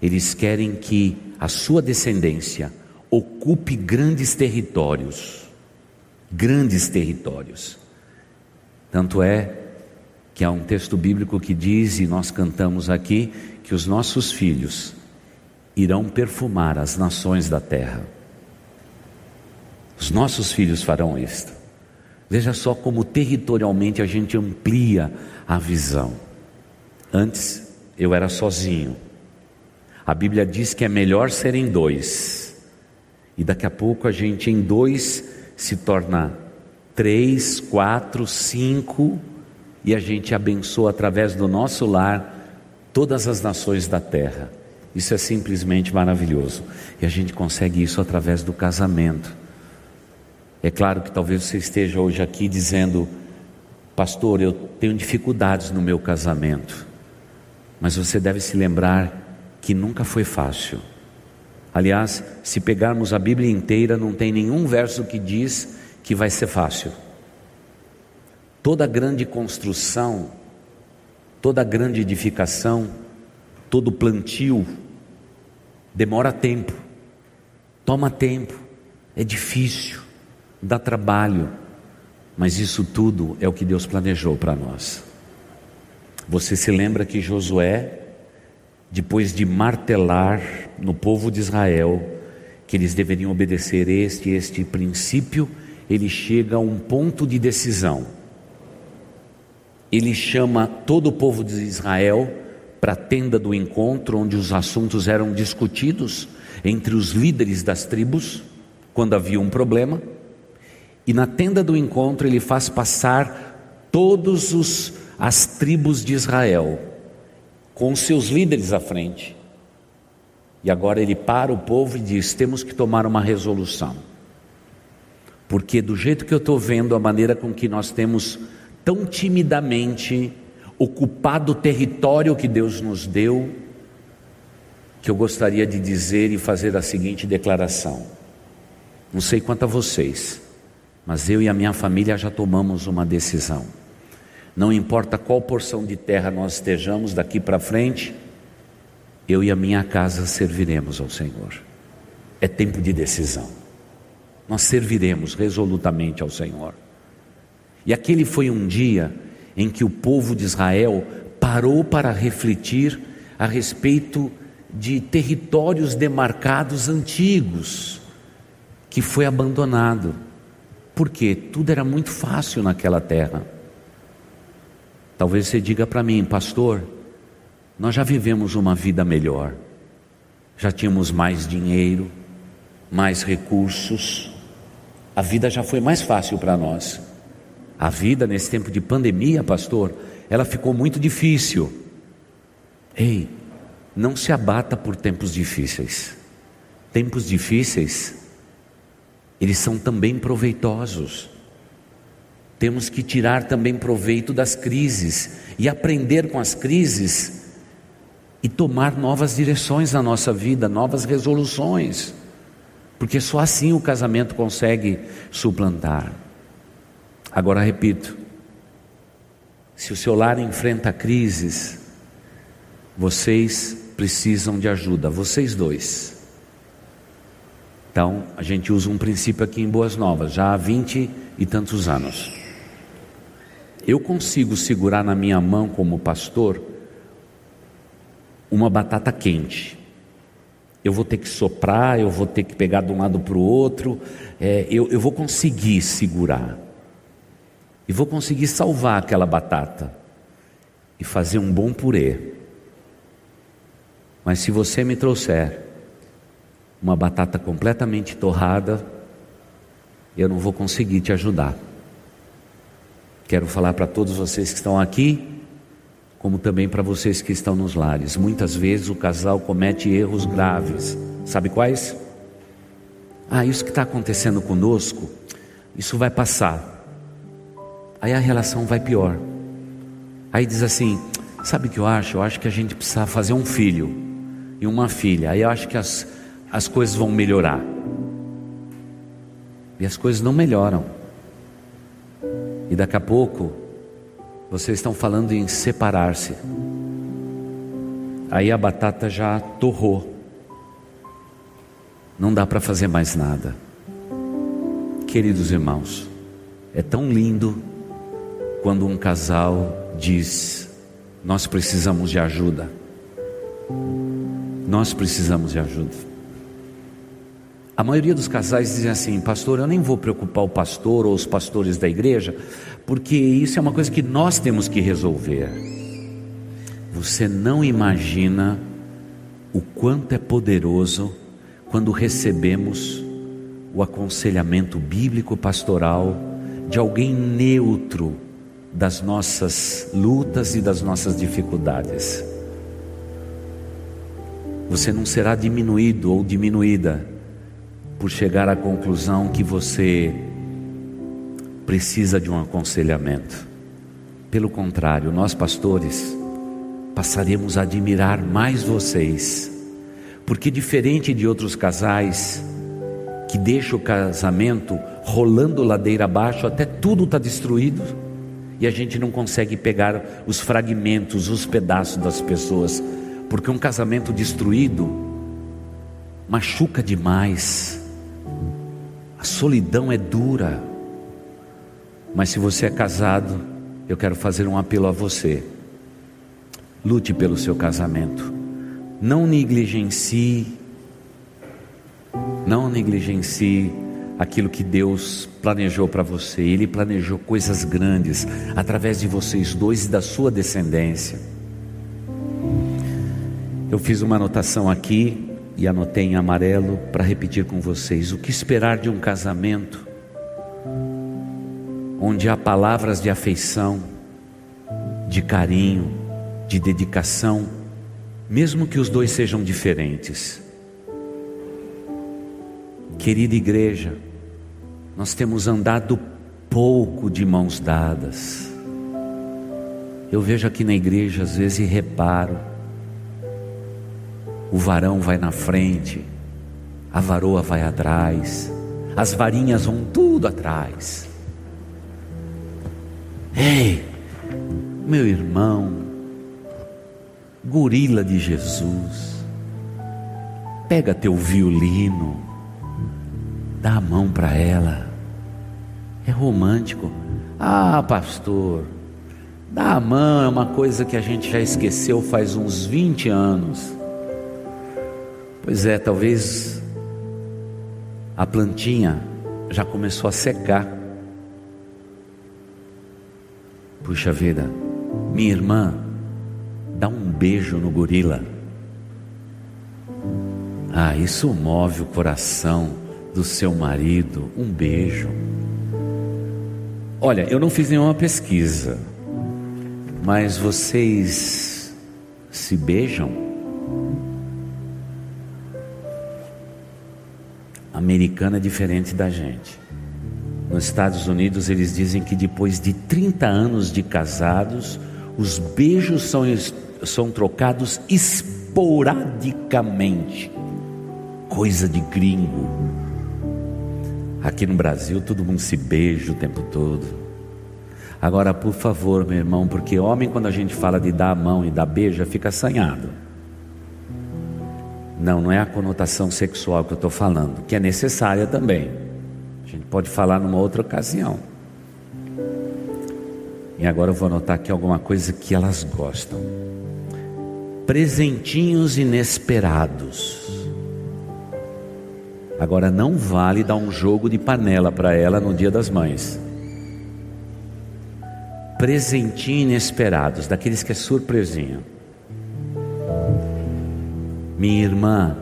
eles querem que a sua descendência ocupe grandes territórios. Grandes territórios. Tanto é que há um texto bíblico que diz, e nós cantamos aqui, que os nossos filhos irão perfumar as nações da terra. Os nossos filhos farão isto. Veja só como territorialmente a gente amplia a visão. Antes eu era sozinho. A Bíblia diz que é melhor serem dois. E daqui a pouco a gente em dois se torna três, quatro, cinco, e a gente abençoa através do nosso lar todas as nações da terra. Isso é simplesmente maravilhoso. E a gente consegue isso através do casamento. É claro que talvez você esteja hoje aqui dizendo, pastor, eu tenho dificuldades no meu casamento. Mas você deve se lembrar que nunca foi fácil. Aliás, se pegarmos a Bíblia inteira, não tem nenhum verso que diz que vai ser fácil. Toda grande construção, toda grande edificação, todo plantio demora tempo, toma tempo, é difícil, dá trabalho, mas isso tudo é o que Deus planejou para nós. Você se lembra que Josué, depois de martelar no povo de Israel que eles deveriam obedecer este este princípio, ele chega a um ponto de decisão. Ele chama todo o povo de Israel para a tenda do encontro, onde os assuntos eram discutidos entre os líderes das tribos, quando havia um problema. E na tenda do encontro ele faz passar todos os as tribos de Israel com seus líderes à frente. E agora ele para o povo e diz: temos que tomar uma resolução. Porque do jeito que eu estou vendo, a maneira com que nós temos tão timidamente ocupado o território que Deus nos deu, que eu gostaria de dizer e fazer a seguinte declaração. Não sei quanto a vocês, mas eu e a minha família já tomamos uma decisão. Não importa qual porção de terra nós estejamos daqui para frente, eu e a minha casa serviremos ao Senhor. É tempo de decisão. Nós serviremos resolutamente ao Senhor. E aquele foi um dia em que o povo de Israel parou para refletir a respeito de territórios demarcados antigos que foi abandonado. Porque tudo era muito fácil naquela terra. Talvez você diga para mim, pastor, nós já vivemos uma vida melhor, já tínhamos mais dinheiro, mais recursos, a vida já foi mais fácil para nós. A vida nesse tempo de pandemia, pastor, ela ficou muito difícil. Ei, não se abata por tempos difíceis. Tempos difíceis, eles são também proveitosos. Temos que tirar também proveito das crises e aprender com as crises e tomar novas direções na nossa vida, novas resoluções, porque só assim o casamento consegue suplantar. Agora repito: se o seu lar enfrenta crises, vocês precisam de ajuda, vocês dois. Então, a gente usa um princípio aqui em Boas Novas, já há vinte e tantos anos eu consigo segurar na minha mão como pastor uma batata quente. Eu vou ter que soprar, eu vou ter que pegar de um lado para o outro, é, eu, eu vou conseguir segurar. E vou conseguir salvar aquela batata e fazer um bom purê. Mas se você me trouxer uma batata completamente torrada, eu não vou conseguir te ajudar. Quero falar para todos vocês que estão aqui, como também para vocês que estão nos lares. Muitas vezes o casal comete erros graves. Sabe quais? Ah, isso que está acontecendo conosco, isso vai passar. Aí a relação vai pior. Aí diz assim: sabe o que eu acho? Eu acho que a gente precisa fazer um filho e uma filha. Aí eu acho que as, as coisas vão melhorar. E as coisas não melhoram. E daqui a pouco, vocês estão falando em separar-se. aí a batata já torrou. Não dá para fazer mais nada. Queridos irmãos, é tão lindo quando um casal diz: Nós precisamos de ajuda. Nós precisamos de ajuda. A maioria dos casais dizem assim: Pastor, eu nem vou preocupar o pastor ou os pastores da igreja, porque isso é uma coisa que nós temos que resolver. Você não imagina o quanto é poderoso quando recebemos o aconselhamento bíblico pastoral de alguém neutro das nossas lutas e das nossas dificuldades. Você não será diminuído ou diminuída por chegar à conclusão que você precisa de um aconselhamento. Pelo contrário, nós pastores passaremos a admirar mais vocês, porque diferente de outros casais que deixam o casamento rolando ladeira abaixo até tudo está destruído e a gente não consegue pegar os fragmentos, os pedaços das pessoas, porque um casamento destruído machuca demais. A solidão é dura. Mas se você é casado, eu quero fazer um apelo a você. Lute pelo seu casamento. Não negligencie, não negligencie aquilo que Deus planejou para você. Ele planejou coisas grandes através de vocês dois e da sua descendência. Eu fiz uma anotação aqui e anotei em amarelo para repetir com vocês. O que esperar de um casamento onde há palavras de afeição, de carinho, de dedicação, mesmo que os dois sejam diferentes? Querida igreja, nós temos andado pouco de mãos dadas. Eu vejo aqui na igreja às vezes e reparo. O varão vai na frente, a varoa vai atrás, as varinhas vão tudo atrás. Ei, meu irmão, gorila de Jesus, pega teu violino, dá a mão para ela é romântico. Ah, pastor, dar a mão é uma coisa que a gente já esqueceu faz uns 20 anos. Pois é, talvez a plantinha já começou a secar. Puxa vida, minha irmã, dá um beijo no gorila. Ah, isso move o coração do seu marido. Um beijo. Olha, eu não fiz nenhuma pesquisa, mas vocês se beijam? Americana é diferente da gente. Nos Estados Unidos, eles dizem que depois de 30 anos de casados, os beijos são, são trocados esporadicamente. Coisa de gringo. Aqui no Brasil todo mundo se beija o tempo todo. Agora, por favor, meu irmão, porque homem, quando a gente fala de dar a mão e dar beija, fica assanhado. Não, não é a conotação sexual que eu estou falando, que é necessária também. A gente pode falar numa outra ocasião. E agora eu vou anotar aqui alguma coisa que elas gostam. Presentinhos inesperados. Agora não vale dar um jogo de panela para ela no dia das mães. Presentinho inesperados, daqueles que é surpresinha. Minha irmã,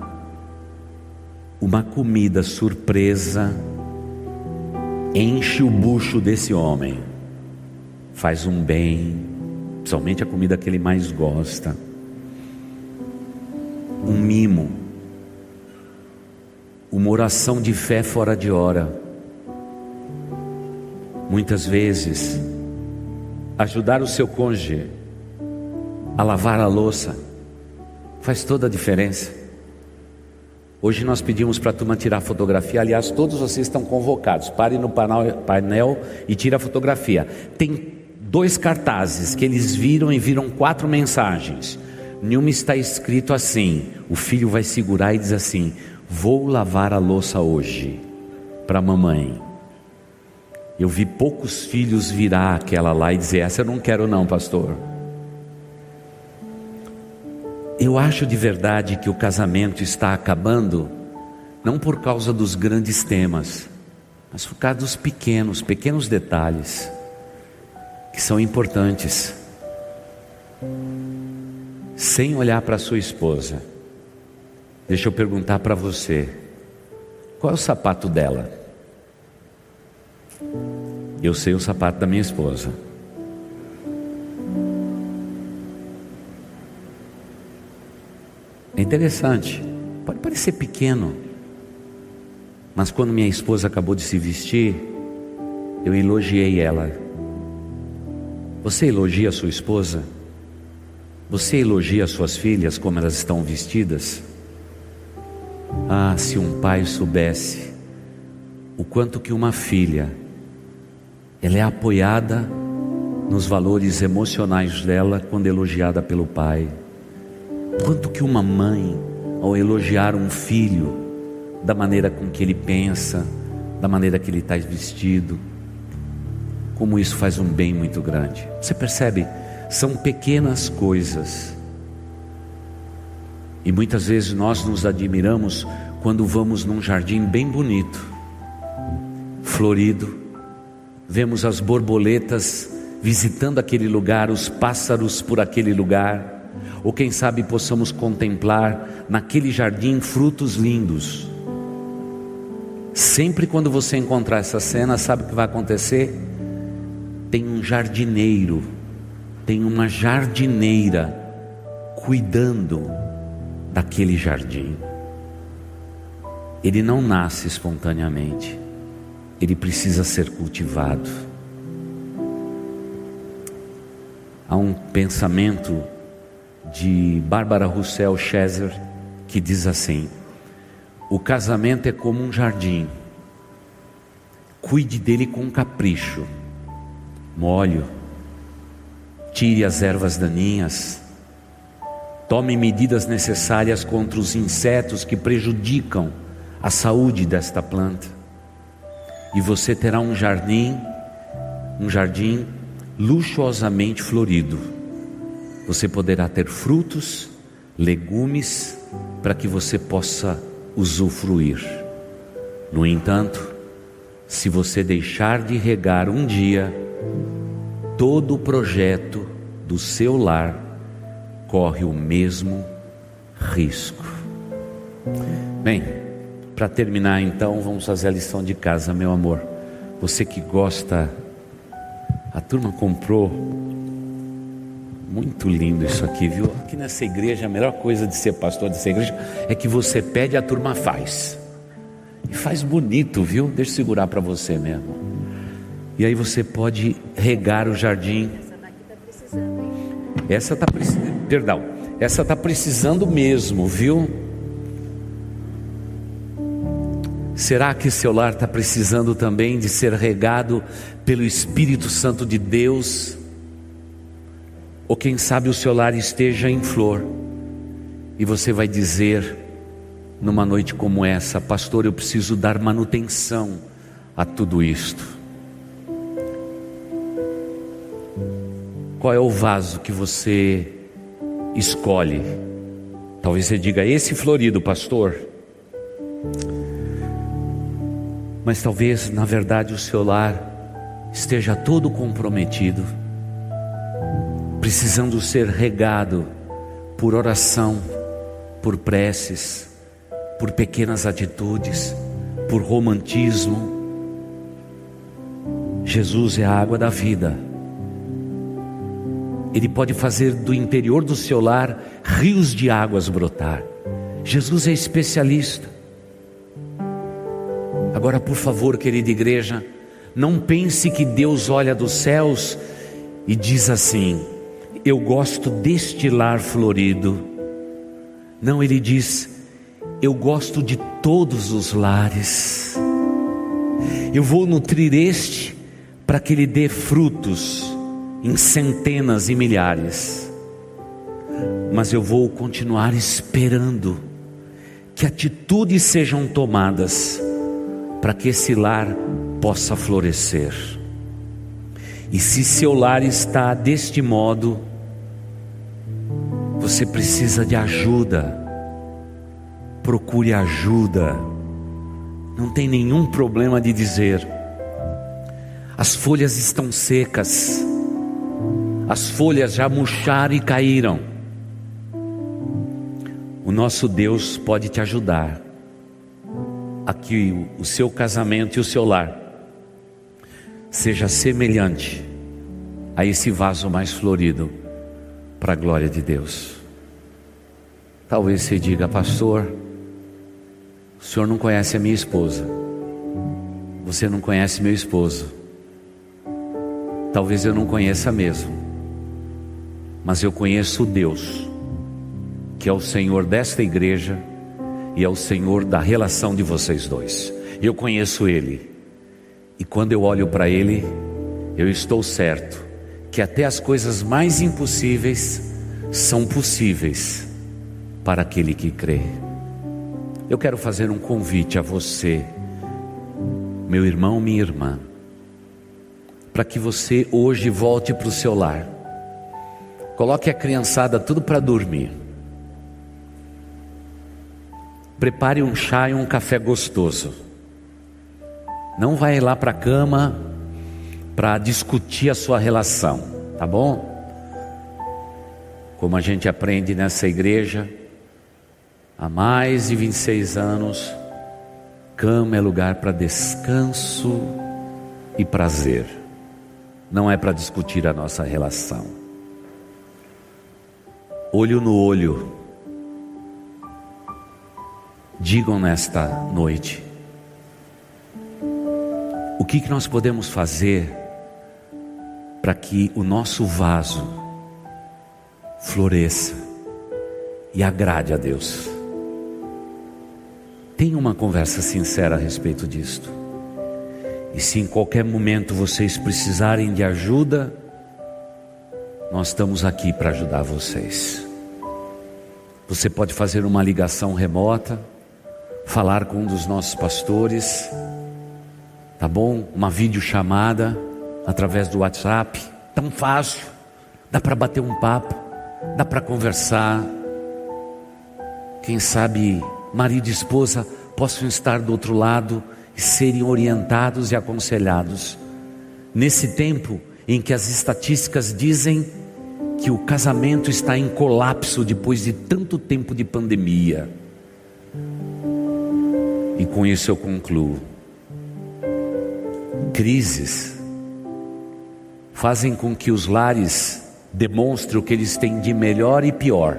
uma comida surpresa enche o bucho desse homem, faz um bem, principalmente a comida que ele mais gosta. Um mimo uma oração de fé fora de hora. Muitas vezes, ajudar o seu cônjuge a lavar a louça faz toda a diferença. Hoje nós pedimos para a turma tirar fotografia. Aliás, todos vocês estão convocados. Pare no painel e tire a fotografia. Tem dois cartazes que eles viram e viram quatro mensagens. nenhuma está escrito assim: o filho vai segurar e diz assim: Vou lavar a louça hoje para mamãe. Eu vi poucos filhos virar aquela lá e dizer: Essa eu não quero, não, pastor. Eu acho de verdade que o casamento está acabando, não por causa dos grandes temas, mas por causa dos pequenos, pequenos detalhes, que são importantes. Sem olhar para sua esposa, deixa eu perguntar para você: qual é o sapato dela? Eu sei o sapato da minha esposa. É interessante, pode parecer pequeno, mas quando minha esposa acabou de se vestir, eu elogiei ela. Você elogia sua esposa? Você elogia suas filhas como elas estão vestidas? Ah, se um pai soubesse o quanto que uma filha ela é apoiada nos valores emocionais dela quando elogiada pelo pai. Quanto que uma mãe ao elogiar um filho da maneira com que ele pensa, da maneira que ele está vestido, como isso faz um bem muito grande. Você percebe? São pequenas coisas. E muitas vezes nós nos admiramos quando vamos num jardim bem bonito, florido, vemos as borboletas visitando aquele lugar, os pássaros por aquele lugar, ou quem sabe possamos contemplar naquele jardim frutos lindos. Sempre quando você encontrar essa cena, sabe o que vai acontecer? Tem um jardineiro tem uma jardineira cuidando daquele jardim. Ele não nasce espontaneamente, ele precisa ser cultivado. Há um pensamento de Bárbara Russell Scheser que diz assim: o casamento é como um jardim, cuide dele com capricho, molho, tire as ervas daninhas, tome medidas necessárias contra os insetos que prejudicam a saúde desta planta. E você terá um jardim, um jardim luxuosamente florido. Você poderá ter frutos, legumes para que você possa usufruir. No entanto, se você deixar de regar um dia, todo o projeto do seu lar corre o mesmo risco. Bem, para terminar então, vamos fazer a lição de casa, meu amor. Você que gosta, a turma comprou muito lindo isso aqui, viu? Aqui nessa igreja, a melhor coisa de ser pastor dessa igreja é que você pede, a turma faz. E faz bonito, viu? Deixa eu segurar para você mesmo. E aí você pode regar o jardim. Essa está precisando, perdão, essa está precisando mesmo, viu? Será que seu lar está precisando também de ser regado pelo Espírito Santo de Deus? Ou quem sabe o seu lar esteja em flor e você vai dizer, numa noite como essa, pastor, eu preciso dar manutenção a tudo isto. Qual é o vaso que você escolhe? Talvez você diga, esse florido, pastor. Mas talvez, na verdade, o seu lar esteja todo comprometido, precisando ser regado por oração, por preces, por pequenas atitudes, por romantismo. Jesus é a água da vida. Ele pode fazer do interior do seu lar rios de águas brotar. Jesus é especialista. Agora, por favor, querida igreja, não pense que Deus olha dos céus e diz assim: Eu gosto deste lar florido. Não, ele diz: Eu gosto de todos os lares. Eu vou nutrir este para que ele dê frutos em centenas e milhares. mas eu vou continuar esperando que atitudes sejam tomadas para que esse lar possa florescer. E se seu lar está deste modo, você precisa de ajuda. Procure ajuda. Não tem nenhum problema de dizer. As folhas estão secas. As folhas já murcharam e caíram. O nosso Deus pode te ajudar a que o seu casamento e o seu lar seja semelhante a esse vaso mais florido para a glória de Deus. Talvez você diga, pastor, o senhor não conhece a minha esposa, você não conhece meu esposo, talvez eu não conheça mesmo, mas eu conheço o Deus que é o Senhor desta igreja e é o Senhor da relação de vocês dois. Eu conheço Ele, e quando eu olho para Ele, eu estou certo que até as coisas mais impossíveis são possíveis para aquele que crê. Eu quero fazer um convite a você, meu irmão, minha irmã, para que você hoje volte para o seu lar. Coloque a criançada tudo para dormir. Prepare um chá e um café gostoso. Não vai lá para a cama para discutir a sua relação, tá bom? Como a gente aprende nessa igreja, há mais de 26 anos, cama é lugar para descanso e prazer, não é para discutir a nossa relação. Olho no olho, digam nesta noite: o que, que nós podemos fazer para que o nosso vaso floresça e agrade a Deus? Tenha uma conversa sincera a respeito disto. E se em qualquer momento vocês precisarem de ajuda, nós estamos aqui para ajudar vocês. Você pode fazer uma ligação remota falar com um dos nossos pastores, tá bom? Uma videochamada através do WhatsApp, tão fácil, dá para bater um papo, dá para conversar. Quem sabe marido e esposa possam estar do outro lado e serem orientados e aconselhados. Nesse tempo em que as estatísticas dizem que o casamento está em colapso depois de tanto tempo de pandemia. E com isso eu concluo. Crises fazem com que os lares demonstrem o que eles têm de melhor e pior.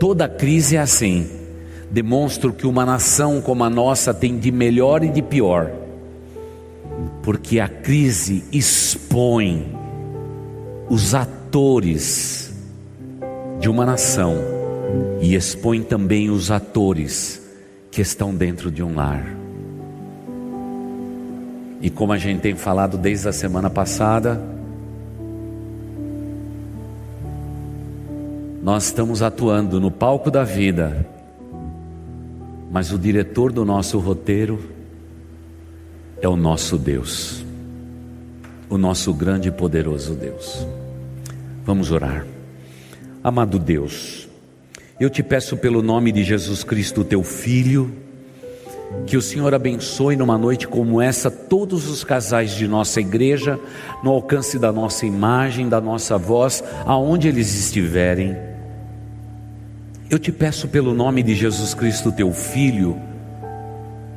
Toda crise é assim. Demonstra o que uma nação como a nossa tem de melhor e de pior. Porque a crise expõe os atores de uma nação e expõe também os atores que estão dentro de um lar. E como a gente tem falado desde a semana passada, nós estamos atuando no palco da vida, mas o diretor do nosso roteiro é o nosso Deus, o nosso grande e poderoso Deus. Vamos orar. Amado Deus, eu te peço pelo nome de Jesus Cristo, teu Filho, que o Senhor abençoe numa noite como essa todos os casais de nossa igreja, no alcance da nossa imagem, da nossa voz, aonde eles estiverem. Eu te peço pelo nome de Jesus Cristo, teu Filho,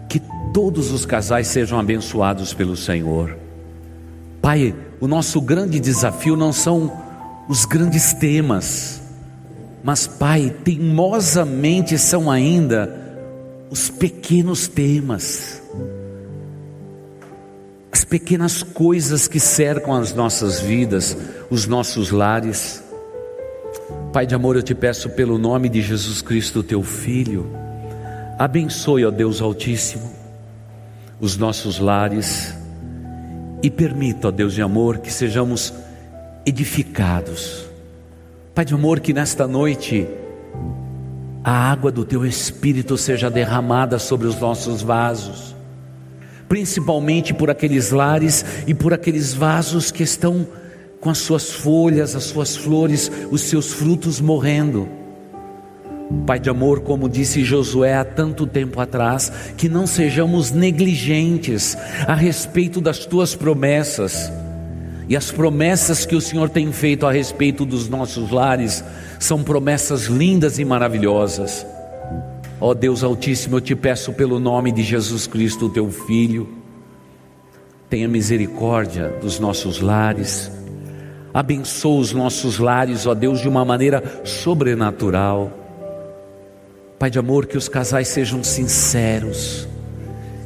que todos os casais sejam abençoados pelo Senhor. Pai, o nosso grande desafio não são os grandes temas, mas, Pai, teimosamente são ainda os pequenos temas, as pequenas coisas que cercam as nossas vidas, os nossos lares. Pai de amor, eu te peço pelo nome de Jesus Cristo, teu Filho, abençoe, ó Deus Altíssimo, os nossos lares e permita, ó Deus de amor, que sejamos edificados. Pai de amor, que nesta noite a água do teu espírito seja derramada sobre os nossos vasos, principalmente por aqueles lares e por aqueles vasos que estão com as suas folhas, as suas flores, os seus frutos morrendo. Pai de amor, como disse Josué há tanto tempo atrás, que não sejamos negligentes a respeito das tuas promessas. E as promessas que o Senhor tem feito a respeito dos nossos lares são promessas lindas e maravilhosas. Ó oh Deus Altíssimo, eu te peço pelo nome de Jesus Cristo, teu Filho, tenha misericórdia dos nossos lares, abençoa os nossos lares, ó Deus, de uma maneira sobrenatural. Pai de amor, que os casais sejam sinceros,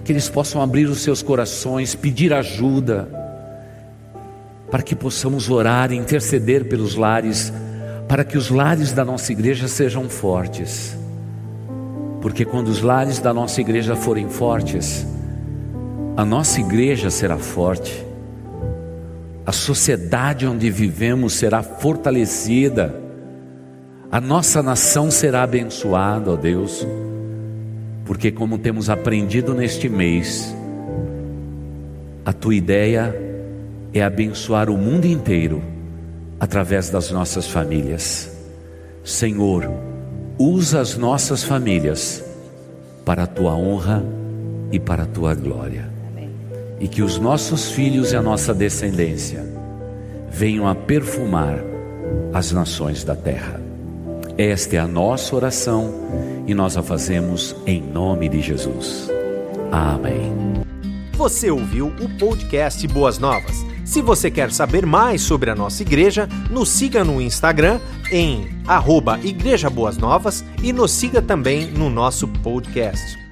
que eles possam abrir os seus corações, pedir ajuda, para que possamos orar e interceder pelos lares, para que os lares da nossa igreja sejam fortes. Porque quando os lares da nossa igreja forem fortes, a nossa igreja será forte a sociedade onde vivemos será fortalecida, a nossa nação será abençoada, ó Deus, porque, como temos aprendido neste mês, a tua ideia é abençoar o mundo inteiro através das nossas famílias. Senhor, usa as nossas famílias para a tua honra e para a tua glória e que os nossos filhos e a nossa descendência venham a perfumar as nações da terra. Esta é a nossa oração e nós a fazemos em nome de Jesus. Amém. Você ouviu o podcast Boas Novas. Se você quer saber mais sobre a nossa igreja, nos siga no Instagram em arroba Igreja Boas Novas e nos siga também no nosso podcast.